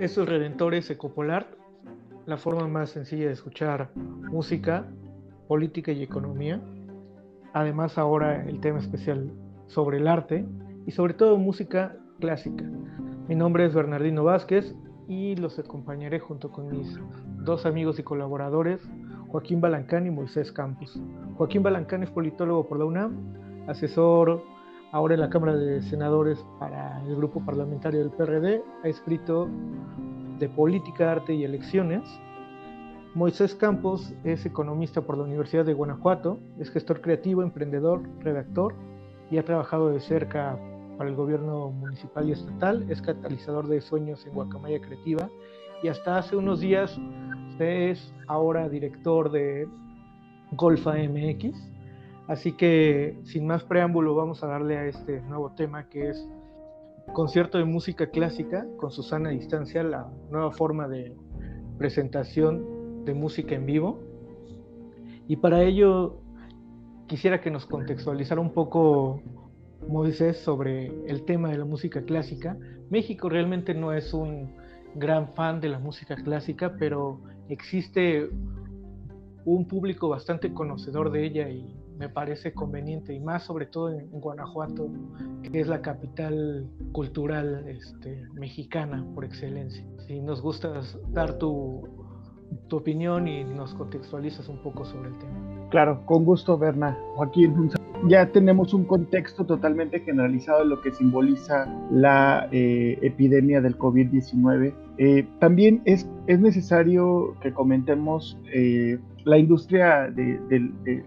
Estos Redentores Ecopolar, la forma más sencilla de escuchar música, política y economía. Además ahora el tema especial sobre el arte y sobre todo música clásica. Mi nombre es Bernardino Vázquez y los acompañaré junto con mis dos amigos y colaboradores, Joaquín Balancán y Moisés Campos. Joaquín Balancán es politólogo por la UNAM, asesor ahora en la Cámara de Senadores para el grupo parlamentario del PRD, ha escrito de política, arte y elecciones. Moisés Campos es economista por la Universidad de Guanajuato, es gestor creativo, emprendedor, redactor y ha trabajado de cerca para el gobierno municipal y estatal, es catalizador de sueños en Guacamaya Creativa y hasta hace unos días es ahora director de Golfa MX. Así que sin más preámbulo vamos a darle a este nuevo tema que es concierto de música clásica con Susana Distancia, la nueva forma de presentación de música en vivo. Y para ello quisiera que nos contextualizara un poco Moisés sobre el tema de la música clásica. México realmente no es un gran fan de la música clásica, pero existe un público bastante conocedor de ella y me parece conveniente, y más sobre todo en, Guanajuato, que es la capital cultural este, mexicana por excelencia. Si nos gusta dar tu, tu opinión y nos contextualizas un poco sobre el tema. Claro, con gusto, Berna. Joaquín, ya tenemos un contexto totalmente generalizado de lo que simboliza la eh, epidemia del COVID-19. Eh, también es, es, necesario que comentemos eh, la industria de,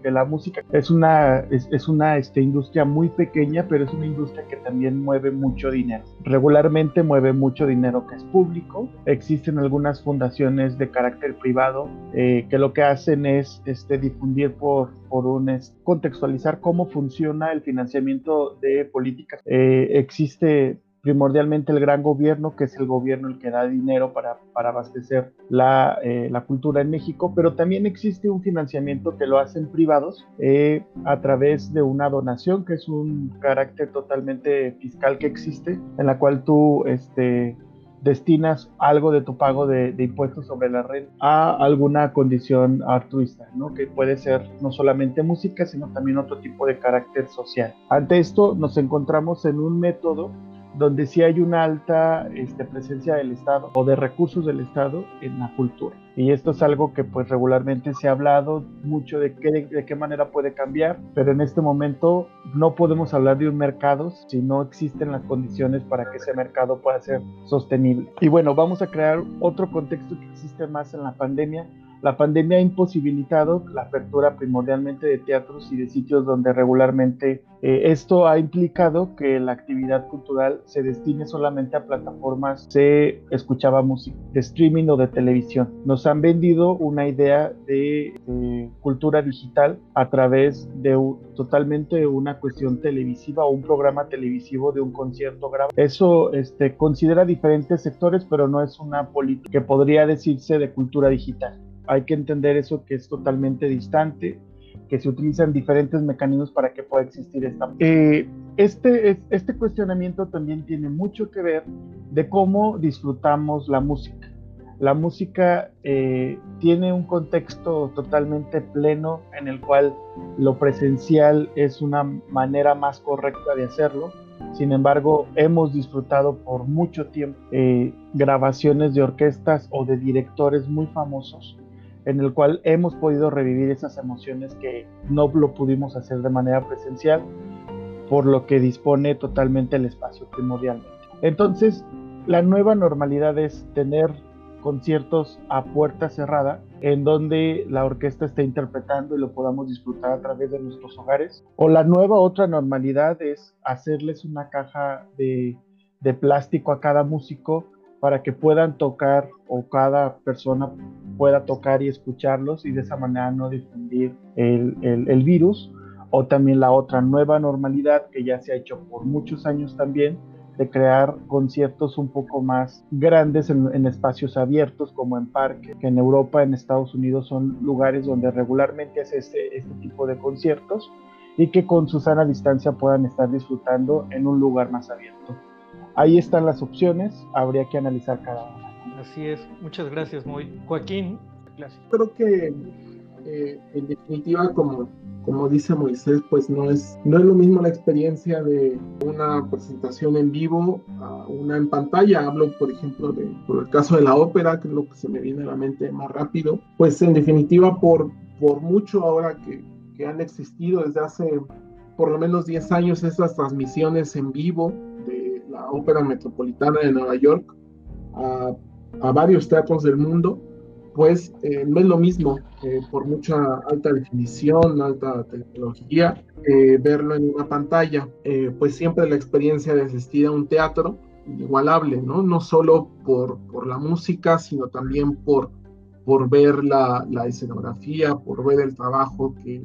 la música es una, es, una este, industria muy pequeña, pero es una industria que también mueve mucho dinero. Regularmente mueve mucho dinero que es público. Existen algunas fundaciones de carácter privado eh, que lo que hacen es este, difundir por, por un contextualizar cómo funciona el financiamiento de políticas. Eh, existe primordialmente el gran gobierno, que es el gobierno el que da dinero para, para abastecer la, eh, la, cultura en México, pero también existe un financiamiento que lo hacen privados eh, a través de una donación, que es un carácter totalmente fiscal que existe, en la cual tú este, destinas algo de tu pago de, de, impuestos sobre la red a alguna condición altruista, ¿no? que puede ser no solamente música, sino también otro tipo de carácter social. Ante esto nos encontramos en un método donde sí hay una alta este, presencia del Estado o de recursos del Estado en la cultura. Y esto es algo que pues regularmente se ha hablado mucho de, qué, de qué manera puede cambiar, pero en este momento no podemos hablar de un mercado si no existen las condiciones para que ese mercado pueda ser sostenible. Y bueno, vamos a crear otro contexto que existe más en la pandemia, la pandemia ha imposibilitado la apertura primordialmente de teatros y de sitios donde regularmente eh, esto ha implicado que la actividad cultural se destine solamente a plataformas se escuchaba música, de streaming o de televisión. Nos han vendido una idea de, cultura digital a través de totalmente una cuestión televisiva o un programa televisivo de un concierto grabado. Eso este, considera diferentes sectores, pero no es una política que podría decirse de cultura digital hay que entender eso que es totalmente distante, que se utilizan diferentes mecanismos para que pueda existir esta. Eh, este, este cuestionamiento también tiene mucho que ver de cómo disfrutamos la música. La música eh, tiene un contexto totalmente pleno en el cual lo presencial es una manera más correcta de hacerlo. Sin embargo, hemos disfrutado por mucho tiempo eh, grabaciones de orquestas o de directores muy famosos en el cual hemos podido revivir esas emociones que no lo pudimos hacer de manera presencial, por lo que dispone totalmente el espacio primordialmente. Entonces, la nueva normalidad es tener conciertos a puerta cerrada, en donde la orquesta esté interpretando y lo podamos disfrutar a través de nuestros hogares. O la nueva otra normalidad es hacerles una caja de, de plástico a cada músico para que puedan tocar o cada persona pueda tocar y escucharlos y de esa manera no difundir el, el, virus. O también la otra nueva normalidad que ya se ha hecho por muchos años también, de crear conciertos un poco más grandes en, espacios abiertos como en parques, que en Europa, en Estados Unidos son lugares donde regularmente hace este, este tipo de conciertos y que con su sana distancia puedan estar disfrutando en un lugar más abierto. Ahí están las opciones, habría que analizar cada una. Así es. Muchas gracias, Moy. Joaquín. Creo que eh, en definitiva, como, como dice Moisés, pues no es, no es lo mismo la experiencia de una presentación en vivo a una en pantalla. Hablo, por ejemplo, de, por el caso de la ópera, que es lo que se me viene a la mente más rápido. Pues en definitiva, por, por mucho ahora que, que han existido desde hace por lo menos 10 años estas transmisiones en vivo Ópera Metropolitana de Nueva York a, a varios teatros del mundo, pues eh, no es lo mismo, eh, por mucha alta definición, alta tecnología, eh, verlo en una pantalla, pues siempre la experiencia de asistir a un teatro igualable, ¿no? No solo por, por la música, sino también por, por ver la, la escenografía, por ver el trabajo que,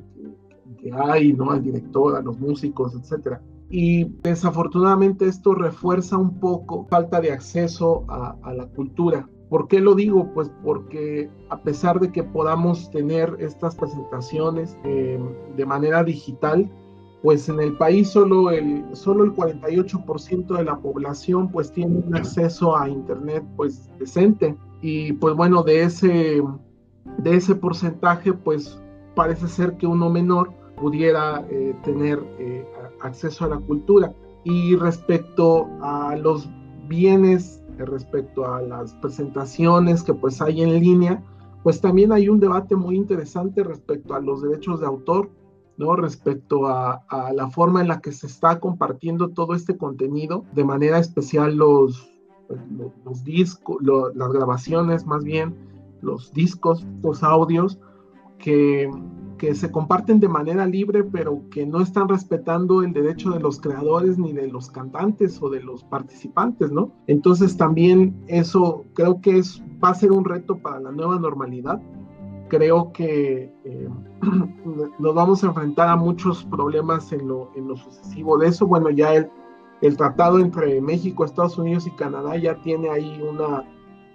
que, hay, ¿no? Al director, a los músicos, etcétera. Y desafortunadamente esto refuerza un poco falta de acceso a, la cultura, ¿Por qué lo digo? Pues porque a pesar de que podamos tener estas presentaciones eh, de manera digital, pues en el país solo el, solo el 48% de la población pues tiene un acceso a internet pues decente y pues bueno de ese de ese porcentaje pues parece ser que uno menor pudiera eh, tener eh, acceso a la cultura y respecto a los bienes respecto a las presentaciones que pues hay en línea, pues también hay un debate muy interesante respecto a los derechos de autor, ¿no? Respecto a, la forma en la que se está compartiendo todo este contenido, de manera especial los, los, discos, las grabaciones más bien, los discos, los audios, que que se comparten de manera libre, pero que no están respetando el derecho de los creadores ni de los cantantes o de los participantes, ¿no? Entonces también eso creo que es, va a ser un reto para la nueva normalidad. Creo que eh, nos vamos a enfrentar a muchos problemas en lo, en lo sucesivo de eso. Bueno, ya el, el tratado entre México, Estados Unidos y Canadá ya tiene ahí una,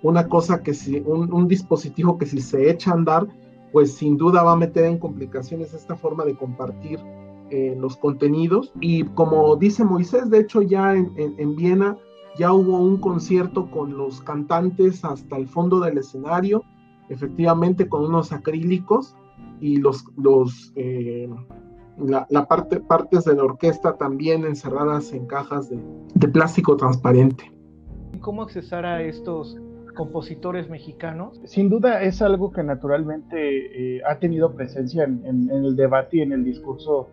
una cosa que si, un, un dispositivo que si se echa a andar, pues sin duda va a meter en complicaciones esta forma de compartir eh, los contenidos. Y como dice Moisés, de hecho ya en, Viena ya hubo un concierto con los cantantes hasta el fondo del escenario, efectivamente con unos acrílicos y los, los eh, la, parte, partes de la orquesta también encerradas en cajas de, de plástico transparente. ¿Cómo accesar a estos compositores mexicanos? Sin duda es algo que naturalmente eh, ha tenido presencia en, el debate y en el discurso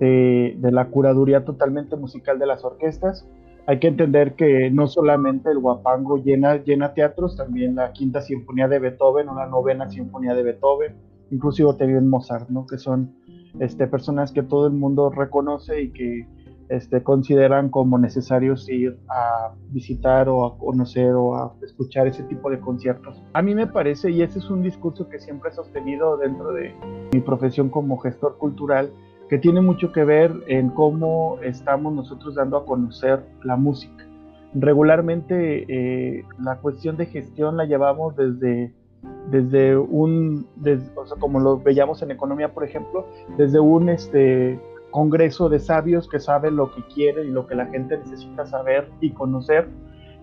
de, la curaduría totalmente musical de las orquestas. Hay que entender que no solamente el guapango llena, llena teatros, también la quinta sinfonía de Beethoven o la novena sinfonía de Beethoven, inclusive también Mozart, ¿no? que son este, personas que todo el mundo reconoce y que este, consideran como necesarios ir a visitar o a conocer o a escuchar ese tipo de conciertos. A mí me parece, y ese es un discurso que siempre he sostenido dentro de mi profesión como gestor cultural, que tiene mucho que ver en cómo estamos nosotros dando a conocer la música. Regularmente eh, la cuestión de gestión la llevamos desde desde un, o sea, como lo veíamos en economía, por ejemplo, desde un este, congreso de sabios que sabe lo que quiere y lo que la gente necesita saber y conocer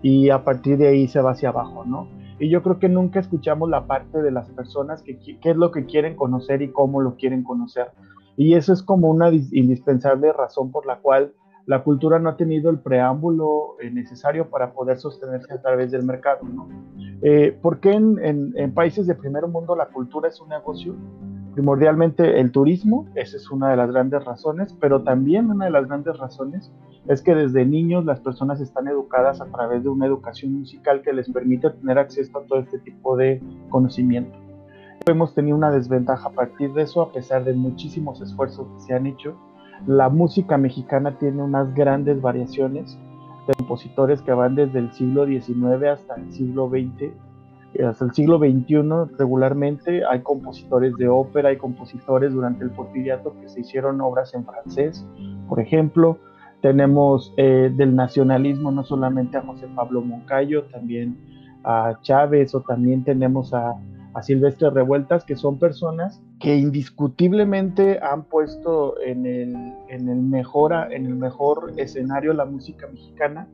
y a partir de ahí se va hacia abajo, ¿no? Y yo creo que nunca escuchamos la parte de las personas que qué es lo que quieren conocer y cómo lo quieren conocer. Y eso es como una indispensable razón por la cual la cultura no ha tenido el preámbulo eh, necesario para poder sostenerse a través del mercado. ¿no? Eh, ¿Por qué en, en, países de primer mundo la cultura es un negocio? Primordialmente el turismo, esa es una de las grandes razones, pero también una de las grandes razones es que desde niños las personas están educadas a través de una educación musical que les permite tener acceso a todo este tipo de conocimiento. Hemos tenido una desventaja a partir de eso, a pesar de muchísimos esfuerzos que se han hecho. La música mexicana tiene unas grandes variaciones de compositores que van desde el siglo XIX hasta el siglo XX hasta el siglo XXI regularmente hay compositores de ópera, hay compositores durante el porfiriato que se hicieron obras en francés, por ejemplo. Tenemos eh, del nacionalismo no solamente a José Pablo Moncayo, también a Chávez o también tenemos a, a Silvestre Revueltas, que son personas que indiscutiblemente han puesto en el, en el, mejor, en el mejor escenario la música mexicana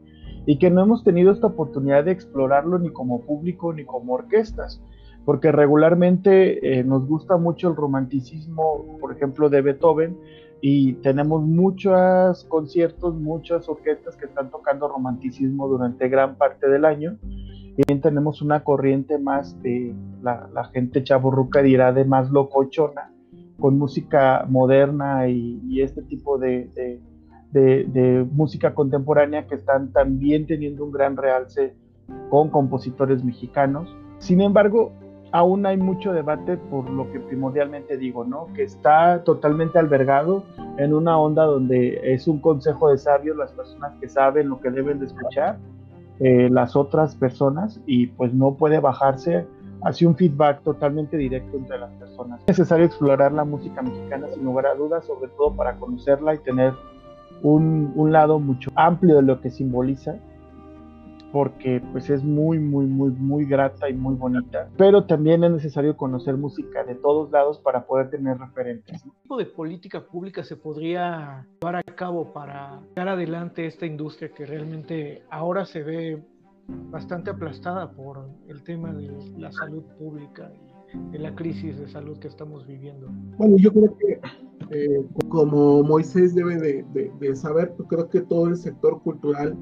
y que no hemos tenido esta oportunidad de explorarlo ni como público ni como orquestas, porque regularmente eh, nos gusta mucho el romanticismo, por ejemplo, de Beethoven, y tenemos muchos conciertos, muchas orquestas que están tocando romanticismo durante gran parte del año. Y bien tenemos una corriente más de la, la gente chaburruca dirá de más locochona, con música moderna y, este tipo de, de, música contemporánea que están también teniendo un gran realce con compositores mexicanos. Sin embargo, aún hay mucho debate por lo que primordialmente digo, ¿no? Que está totalmente albergado en una onda donde es un consejo de sabios las personas que saben lo que deben de escuchar, eh, las otras personas, y pues no puede bajarse hacia un feedback totalmente directo entre las personas. Es necesario explorar la música mexicana sin lugar a dudas, sobre todo para conocerla y tener un, un lado mucho amplio de lo que simboliza porque pues es muy, muy, muy, muy grata y muy bonita, pero también es necesario conocer música de todos lados para poder tener referentes. ¿Qué tipo de política pública se podría llevar a cabo para dar adelante esta industria que realmente ahora se ve bastante aplastada por el tema de la salud pública de la crisis de salud que estamos viviendo? Bueno, yo creo que eh, como Moisés debe de, de saber, yo creo que todo el sector cultural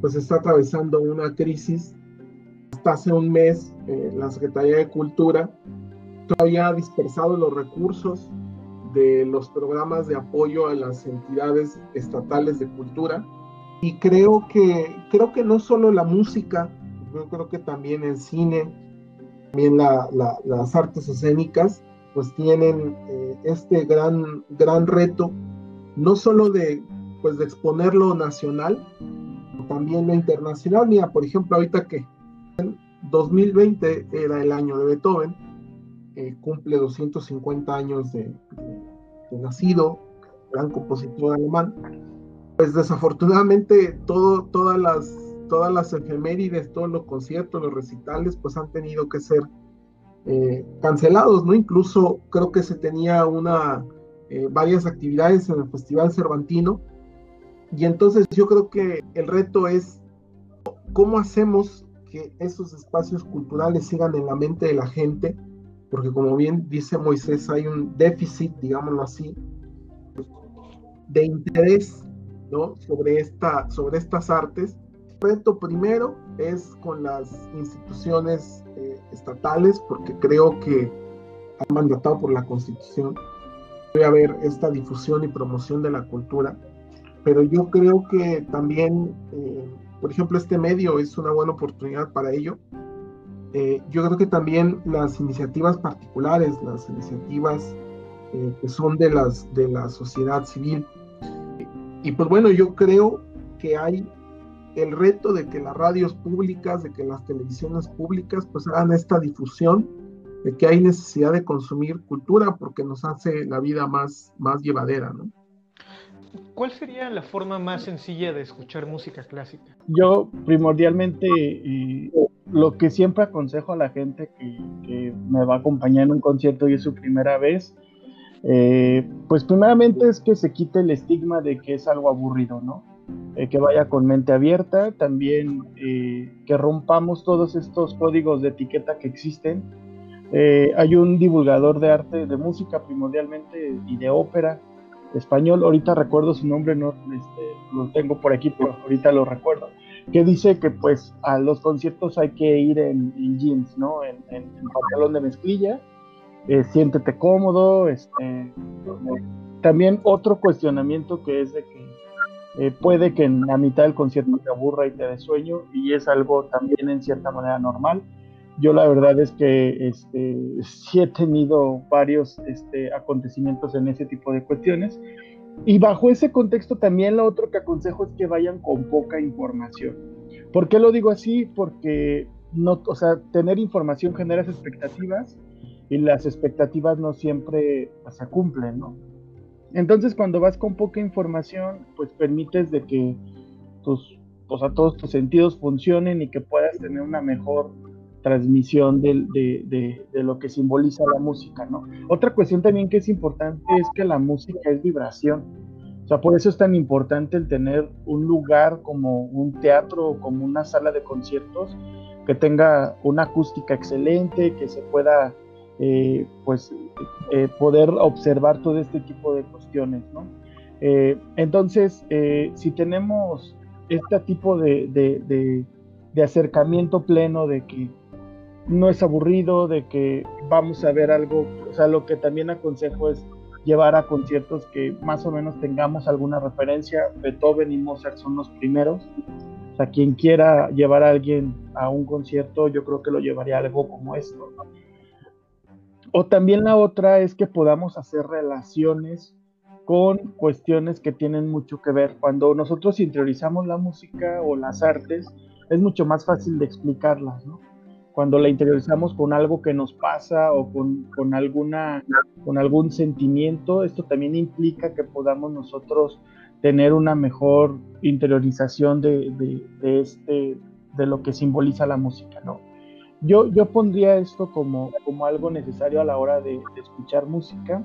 pues está atravesando una crisis. Hasta hace un mes eh, la Secretaría de Cultura todavía ha dispersado los recursos de los programas de apoyo a las entidades estatales de cultura y creo que creo que no solo la música yo creo que también el cine también las artes escénicas pues tienen eh, este gran gran reto no solo de pues de exponer lo nacional también lo internacional. Mira, por ejemplo, ahorita que 2020 era el año de Beethoven, eh, cumple 250 años de, nacido, gran compositor alemán. Pues desafortunadamente todo, todas las todas las efemérides, todos los conciertos, los recitales, pues han tenido que ser eh, cancelados, ¿no? Incluso creo que se tenía una eh, varias actividades en el Festival Cervantino y entonces yo creo que el reto es cómo hacemos que esos espacios culturales sigan en la mente de la gente, porque como bien dice Moisés, hay un déficit, digámoslo así, de interés ¿no? sobre, esta, sobre estas artes. Reto primero es con las instituciones eh, estatales, porque creo que han mandatado por la Constitución debe haber esta difusión y promoción de la cultura pero yo creo que también, eh, por ejemplo, este medio es una buena oportunidad para ello. Eh, yo creo que también las iniciativas particulares, las iniciativas eh, que son de, las, de la sociedad civil. Y pues bueno, yo creo que hay el reto de que las radios públicas, de que las televisiones públicas pues hagan esta difusión de que hay necesidad de consumir cultura porque nos hace la vida más, más llevadera, ¿no? ¿Cuál sería la forma más sencilla de escuchar música clásica? Yo primordialmente lo que siempre aconsejo a la gente que, me va a acompañar en un concierto y es su primera vez, eh, pues primeramente es que se quite el estigma de que es algo aburrido, ¿no? Eh, que vaya con mente abierta, también eh, que rompamos todos estos códigos de etiqueta que existen. hay un divulgador de arte, de música primordialmente y de ópera, español, ahorita recuerdo su nombre, no este, lo tengo por aquí, pero ahorita lo recuerdo, que dice que pues a los conciertos hay que ir en, jeans, ¿no? En, en, pantalón de mezclilla, eh, siéntete cómodo, este, también otro cuestionamiento que es de que eh, puede que en la mitad del concierto te aburra y te dé sueño y es algo también en cierta manera normal yo la verdad es que este, sí he tenido varios este, acontecimientos en ese tipo de cuestiones. Y bajo ese contexto también lo otro que aconsejo es que vayan con poca información. ¿Por qué lo digo así? Porque no, o sea, tener información genera expectativas y las expectativas no siempre se cumplen, ¿no? Entonces cuando vas con poca información, pues permites de que tus, o sea, todos tus sentidos funcionen y que puedas tener una mejor transmisión de, de, de, lo que simboliza la música, ¿no? Otra cuestión también que es importante es que la música es vibración. O sea, por eso es tan importante el tener un lugar como un teatro o como una sala de conciertos que tenga una acústica excelente, que se pueda eh, pues eh, poder observar todo este tipo de cuestiones, ¿no? Eh, entonces, si tenemos este tipo de, de, acercamiento pleno de que no es aburrido, de que vamos a ver algo, o sea, lo que también aconsejo es llevar a conciertos que más o menos tengamos alguna referencia. Beethoven y Mozart son los primeros. O sea, quien quiera llevar a alguien a un concierto, yo creo que lo llevaría a algo como esto. O también la otra es que podamos hacer relaciones con cuestiones que tienen mucho que ver. Cuando nosotros interiorizamos la música o las artes, es mucho más fácil de explicarlas, ¿no? cuando la interiorizamos con algo que nos pasa o con, alguna, con algún sentimiento, esto también implica que podamos nosotros tener una mejor interiorización de, este, de lo que simboliza la música, ¿no? Yo, yo pondría esto como, como algo necesario a la hora de, escuchar música.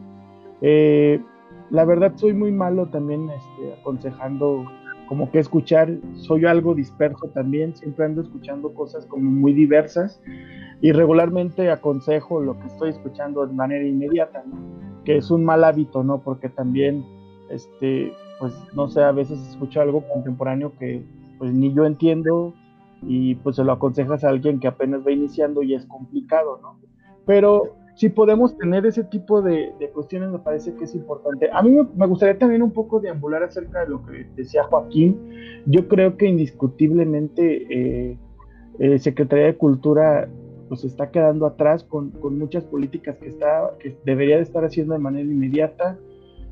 Eh, la verdad soy muy malo también este, aconsejando como que escuchar, soy algo disperso también, siempre ando escuchando cosas como muy diversas y regularmente aconsejo lo que estoy escuchando de manera inmediata, que es un mal hábito, ¿no? Porque también, este, pues no sé, a veces escucho algo contemporáneo que pues ni yo entiendo y pues se lo aconsejas a alguien que apenas va iniciando y es complicado, ¿no? Pero si podemos tener ese tipo de, cuestiones, me parece que es importante. A mí me, gustaría también un poco deambular acerca de lo que decía Joaquín. Yo creo que indiscutiblemente eh, eh, Secretaría de Cultura pues está quedando atrás con, con, muchas políticas que, está, que debería de estar haciendo de manera inmediata.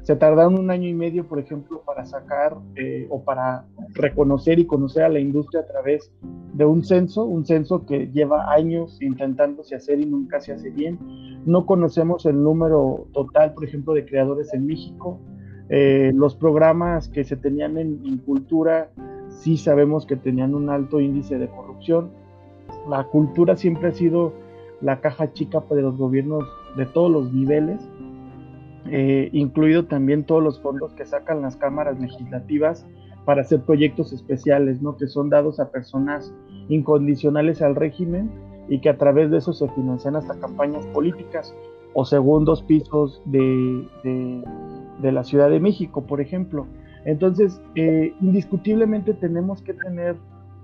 Se tardaron un año y medio, por ejemplo, para sacar eh, o para reconocer y conocer a la industria a través de un censo, un censo que lleva años intentándose hacer y nunca se hace bien. No conocemos el número total, por ejemplo, de creadores en México. Eh, los programas que se tenían en, en, cultura sí sabemos que tenían un alto índice de corrupción. La cultura siempre ha sido la caja chica de los gobiernos de todos los niveles eh, incluido también todos los fondos que sacan las cámaras legislativas para hacer proyectos especiales, ¿no? que son dados a personas incondicionales al régimen y que a través de eso se financian hasta campañas políticas o segundos pisos de, de, la Ciudad de México, por ejemplo. Entonces, eh, indiscutiblemente tenemos que tener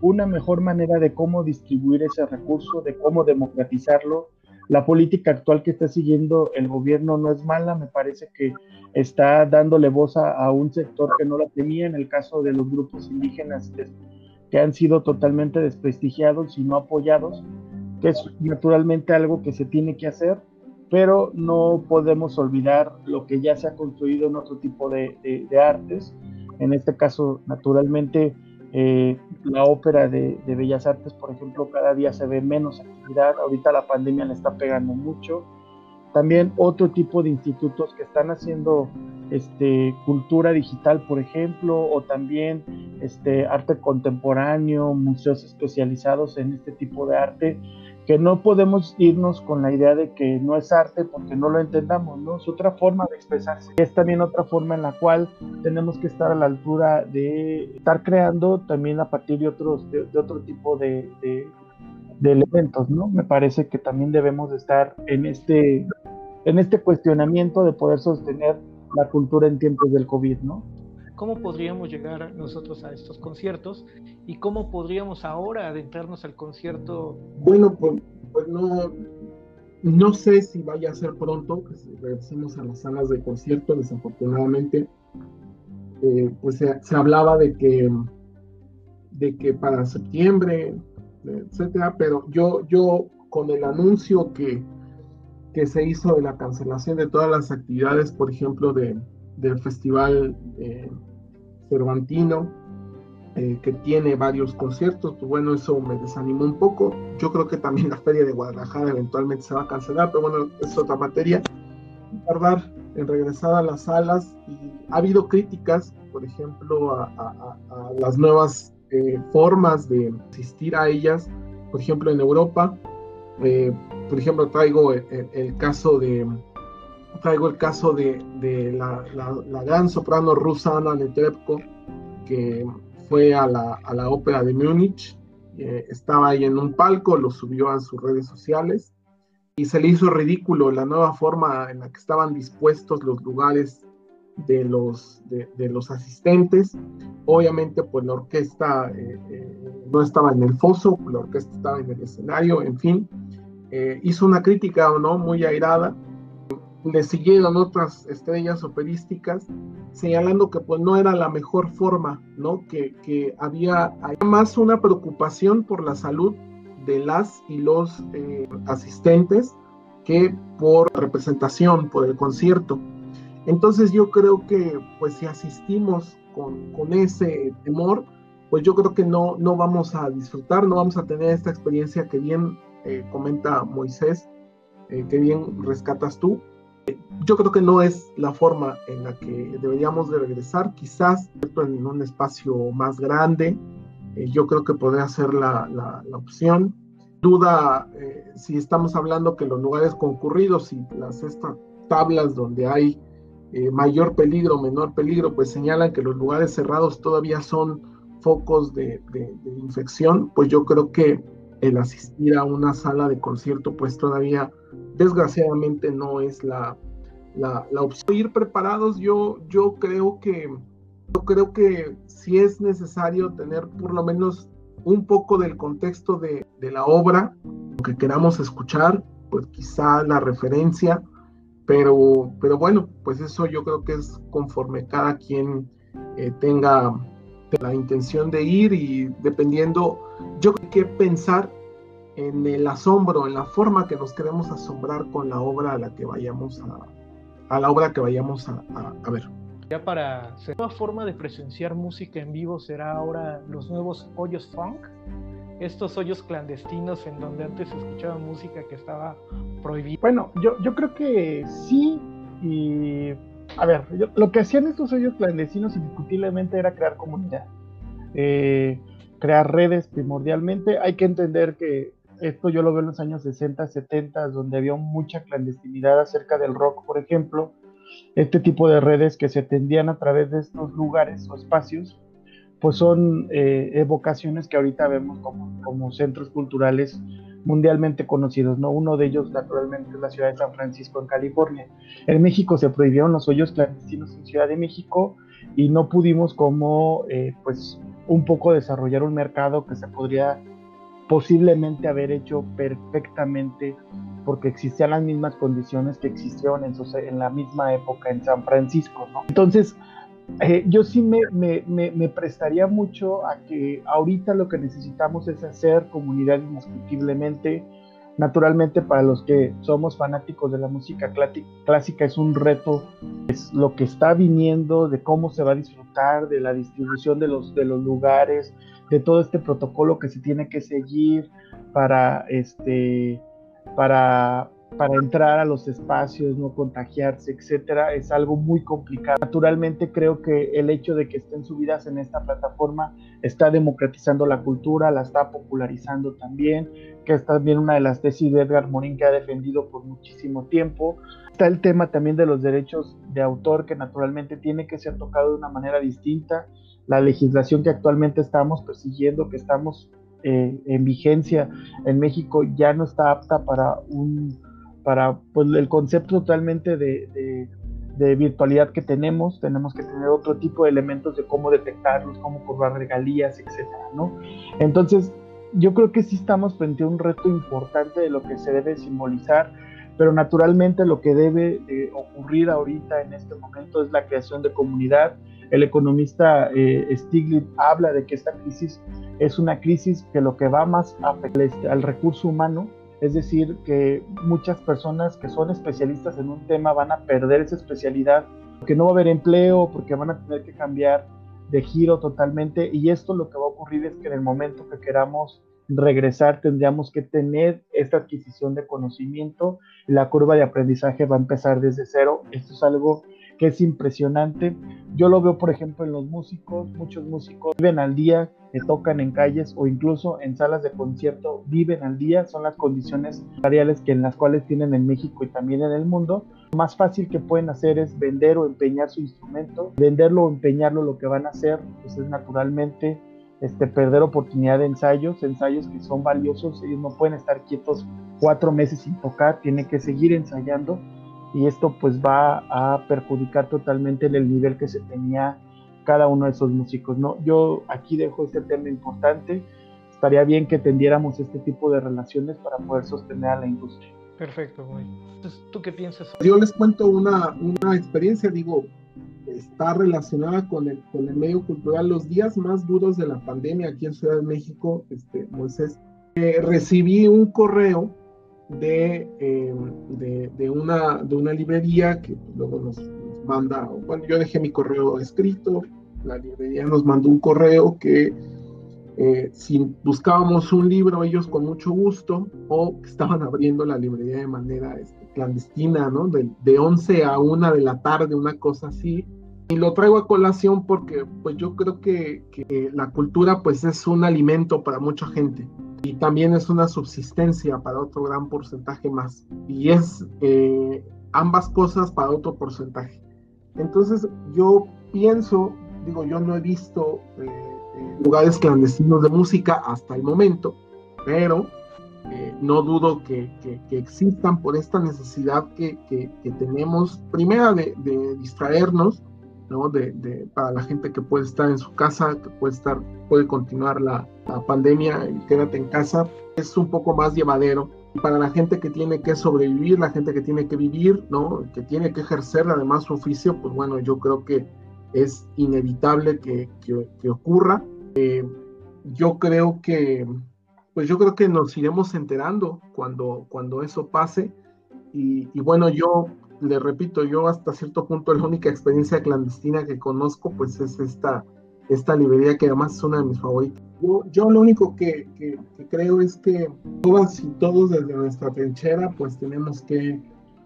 una mejor manera de cómo distribuir ese recurso, de cómo democratizarlo, la política actual que está siguiendo el gobierno no es mala, me parece que está dándole voz a, un sector que no la tenía, en el caso de los grupos indígenas que han sido totalmente desprestigiados y no apoyados, que es naturalmente algo que se tiene que hacer, pero no podemos olvidar lo que ya se ha construido en otro tipo de, de artes, en este caso naturalmente eh, la ópera de, Bellas Artes, por ejemplo, cada día se ve menos actividad. Ahorita la pandemia le está pegando mucho. También otro tipo de institutos que están haciendo este, cultura digital, por ejemplo, o también este, arte contemporáneo, museos especializados en este tipo de arte, que no podemos irnos con la idea de que no es arte porque no lo entendamos, ¿no? Es otra forma de expresarse. Es también otra forma en la cual tenemos que estar a la altura de estar creando también a partir de otros, de, otro tipo de, elementos, ¿no? Me parece que también debemos estar en este, en este cuestionamiento de poder sostener la cultura en tiempos del COVID, ¿no? ¿Cómo podríamos llegar nosotros a estos conciertos y cómo podríamos ahora adentrarnos al concierto? Bueno, pues, pues no, no sé si vaya a ser pronto que regresemos a las salas de concierto, desafortunadamente. Eh, pues se, se, hablaba de que, de que para septiembre, etcétera, pero yo, yo con el anuncio que, que se hizo de la cancelación de todas las actividades, por ejemplo, de, del Festival eh, Cervantino, eh, que tiene varios conciertos, pues bueno, eso me desanimó un poco. Yo creo que también la Feria de Guadalajara eventualmente se va a cancelar, pero bueno, es otra materia. Tardar en regresar a las salas y ha habido críticas, por ejemplo, a, las nuevas eh, formas de asistir a ellas, por ejemplo, en Europa. por ejemplo, traigo el caso de traigo el caso de, la, gran soprano rusa Ana Netrebko, que fue a la, a la ópera de Múnich, eh, estaba ahí en un palco, lo subió a sus redes sociales y se le hizo ridículo la nueva forma en la que estaban dispuestos los lugares de los, de, los asistentes. Obviamente, pues la orquesta eh, eh, no estaba en el foso, la orquesta estaba en el escenario, en fin. hizo una crítica o no muy airada le siguieron otras estrellas operísticas señalando que pues no era la mejor forma, ¿no? Que, que había, más una preocupación por la salud de las y los eh, asistentes que por representación, por el concierto. Entonces yo creo que pues si asistimos con, con ese temor, pues yo creo que no, no vamos a disfrutar, no vamos a tener esta experiencia que bien eh, comenta Moisés, eh, que bien rescatas tú, yo creo que no es la forma en la que deberíamos de regresar, quizás en un espacio más grande, eh, yo creo que podría ser la, la, opción. Duda eh, si estamos hablando que los lugares concurridos y las estas tablas donde hay eh, mayor peligro, menor peligro, pues señalan que los lugares cerrados todavía son focos de, de, de infección, pues yo creo que el asistir a una sala de concierto pues todavía desgraciadamente no es la, la, opción. Ir preparados, yo, yo creo que yo creo que si es necesario tener por lo menos un poco del contexto de, la obra, que queramos escuchar, pues quizá la referencia, pero, pero bueno, pues eso yo creo que es conforme cada quien eh, tenga la intención de ir y dependiendo, yo creo que pensar en el asombro, en la forma que nos queremos asombrar con la obra a la que vayamos a, a la obra que vayamos a, a, ver. Ya para la nueva forma de presenciar música en vivo será ahora los nuevos hoyos funk, estos hoyos clandestinos en donde antes se escuchaba música que estaba prohibida. Bueno, yo, yo creo que sí y a ver, lo que hacían estos hoyos clandestinos indiscutiblemente era crear comunidad, eh, crear redes primordialmente. Hay que entender que esto yo lo veo en los años 60, 70, donde había mucha clandestinidad acerca del rock, por ejemplo. Este tipo de redes que se tendían a través de estos lugares o espacios, pues son eh, evocaciones que ahorita vemos como, centros culturales mundialmente conocidos, ¿no? Uno de ellos, naturalmente, es la ciudad de San Francisco, en California. En México se prohibieron los hoyos clandestinos en Ciudad de México y no pudimos como, eh, pues, un poco desarrollar un mercado que se podría posiblemente haber hecho perfectamente porque existían las mismas condiciones que existieron en, en la misma época en San Francisco. ¿no? Entonces, eh, yo sí me, me, me, prestaría mucho a que ahorita lo que necesitamos es hacer comunidad indiscutiblemente. Naturalmente, para los que somos fanáticos de la música clásica, es un reto, es lo que está viniendo, de cómo se va a disfrutar, de la distribución de los, de los lugares, de todo este protocolo que se tiene que seguir para este para, para entrar a los espacios, no contagiarse, etcétera, es algo muy complicado. Naturalmente creo que el hecho de que estén subidas en esta plataforma está democratizando la cultura, la está popularizando también, que es también una de las tesis de Edgar Morin que ha defendido por muchísimo tiempo. Está el tema también de los derechos de autor que naturalmente tiene que ser tocado de una manera distinta la legislación que actualmente estamos persiguiendo, que estamos eh, en vigencia en México, ya no está apta para un para pues, el concepto totalmente de, virtualidad que tenemos. Tenemos que tener otro tipo de elementos de cómo detectarlos, cómo cobrar regalías, etcétera, ¿no? Entonces, yo creo que sí estamos frente a un reto importante de lo que se debe simbolizar pero naturalmente lo que debe ocurrir ahorita en este momento es la creación de comunidad, el economista eh, Stiglitz habla de que esta crisis es una crisis que lo que va más a al recurso humano, es decir, que muchas personas que son especialistas en un tema van a perder esa especialidad porque no va a haber empleo, porque van a tener que cambiar de giro totalmente. Y esto lo que va a ocurrir es que en el momento que queramos regresar tendríamos que tener esta adquisición de conocimiento, la curva de aprendizaje va a empezar desde cero, esto es algo es impresionante. Yo lo veo, por ejemplo, en los músicos, muchos músicos viven al día, que tocan en calles o incluso en salas de concierto, viven al día, son las condiciones salariales que en las cuales tienen en México y también en el mundo. Lo más fácil que pueden hacer es vender o empeñar su instrumento, venderlo o empeñarlo lo que van a hacer, pues es naturalmente este, perder oportunidad de ensayos, ensayos que son valiosos, ellos no pueden estar quietos cuatro meses sin tocar, tienen que seguir ensayando y esto pues va a perjudicar totalmente el nivel que se tenía cada uno de esos músicos. ¿no? Yo aquí dejo este tema importante. Estaría bien que tendiéramos este tipo de relaciones para poder sostener a la industria. Perfecto, muy. Entonces, ¿tú qué piensas? Yo les cuento una, una experiencia, digo, está relacionada con el, con el medio cultural. Los días más duros de la pandemia aquí en Ciudad de México, este, Moisés, eh, recibí un correo de, eh, de, de, una, de una librería que luego nos, manda, bueno, yo dejé mi correo escrito, la librería nos mandó un correo que eh, si buscábamos un libro, ellos con mucho gusto, o estaban abriendo la librería de manera este, clandestina, ¿no? De, de 11 a 1 de la tarde, una cosa así. Y lo traigo a colación porque pues yo creo que, que la cultura pues es un alimento para mucha gente y también es una subsistencia para otro gran porcentaje más. Y es eh, ambas cosas para otro porcentaje. Entonces yo pienso, digo, yo no he visto eh, eh, lugares clandestinos de música hasta el momento, pero eh, no dudo que, existan por esta necesidad que, que tenemos, primera de distraernos, ¿no? De, para la gente que puede estar en su casa, que puede estar, puede continuar la, la pandemia y quédate en casa, es un poco más llevadero para la gente que tiene que sobrevivir, la gente que tiene que vivir, ¿no? Que tiene que ejercer además su oficio, pues bueno, yo creo que es inevitable que, que, ocurra. Eh, yo creo que, pues yo creo que nos iremos enterando cuando, cuando eso pase. Y bueno, yo le repito, yo hasta cierto punto la única experiencia clandestina que conozco, pues es esta, esta librería que además es una de mis favoritas. Yo, lo único que, creo es que todas y todos desde nuestra trinchera pues tenemos que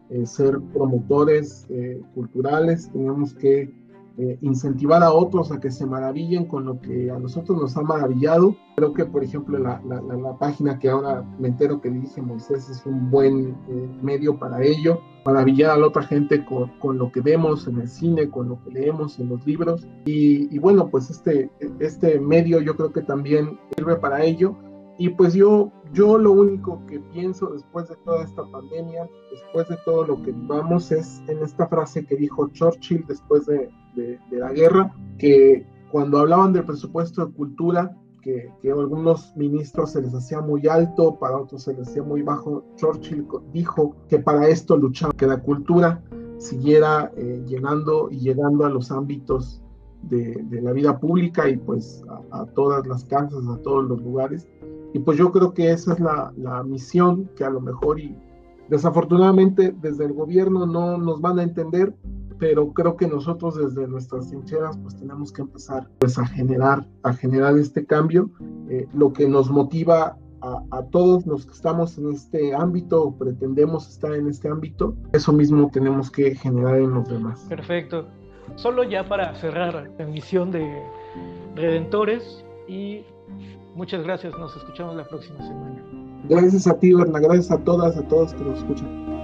eh, ser promotores eh, culturales, tenemos que eh, incentivar a otros a que se maravillen con lo que a nosotros nos ha maravillado. Creo que, por ejemplo, la, la, página que ahora me entero que dirige Moisés es un buen eh, medio para ello, maravillar a la otra gente con, con, lo que vemos en el cine, con lo que leemos en los libros. Y, y bueno, pues este, este medio yo creo que también sirve para ello. Y pues yo, yo lo único que pienso después de toda esta pandemia, después de todo lo que vivamos, es en esta frase que dijo Churchill después de, de, la guerra, que cuando hablaban del presupuesto de cultura, que, que, a algunos ministros se les hacía muy alto, para otros se les hacía muy bajo, Churchill dijo que para esto luchaba, que la cultura siguiera eh, llenando y llegando a los ámbitos de, de la vida pública y pues a, a, todas las casas, a todos los lugares. Y pues yo creo que esa es la, la misión que a lo mejor y desafortunadamente desde el gobierno no nos van a entender, pero creo que nosotros desde nuestras trincheras pues tenemos que empezar pues a generar, a generar este cambio, eh, lo que nos motiva a, a, todos los que estamos en este ámbito o pretendemos estar en este ámbito, eso mismo tenemos que generar en los demás. Perfecto. Solo ya para cerrar la emisión de Redentores y muchas gracias, nos escuchamos la próxima semana. Gracias a ti, Berna, gracias a todas, a todos que nos escuchan.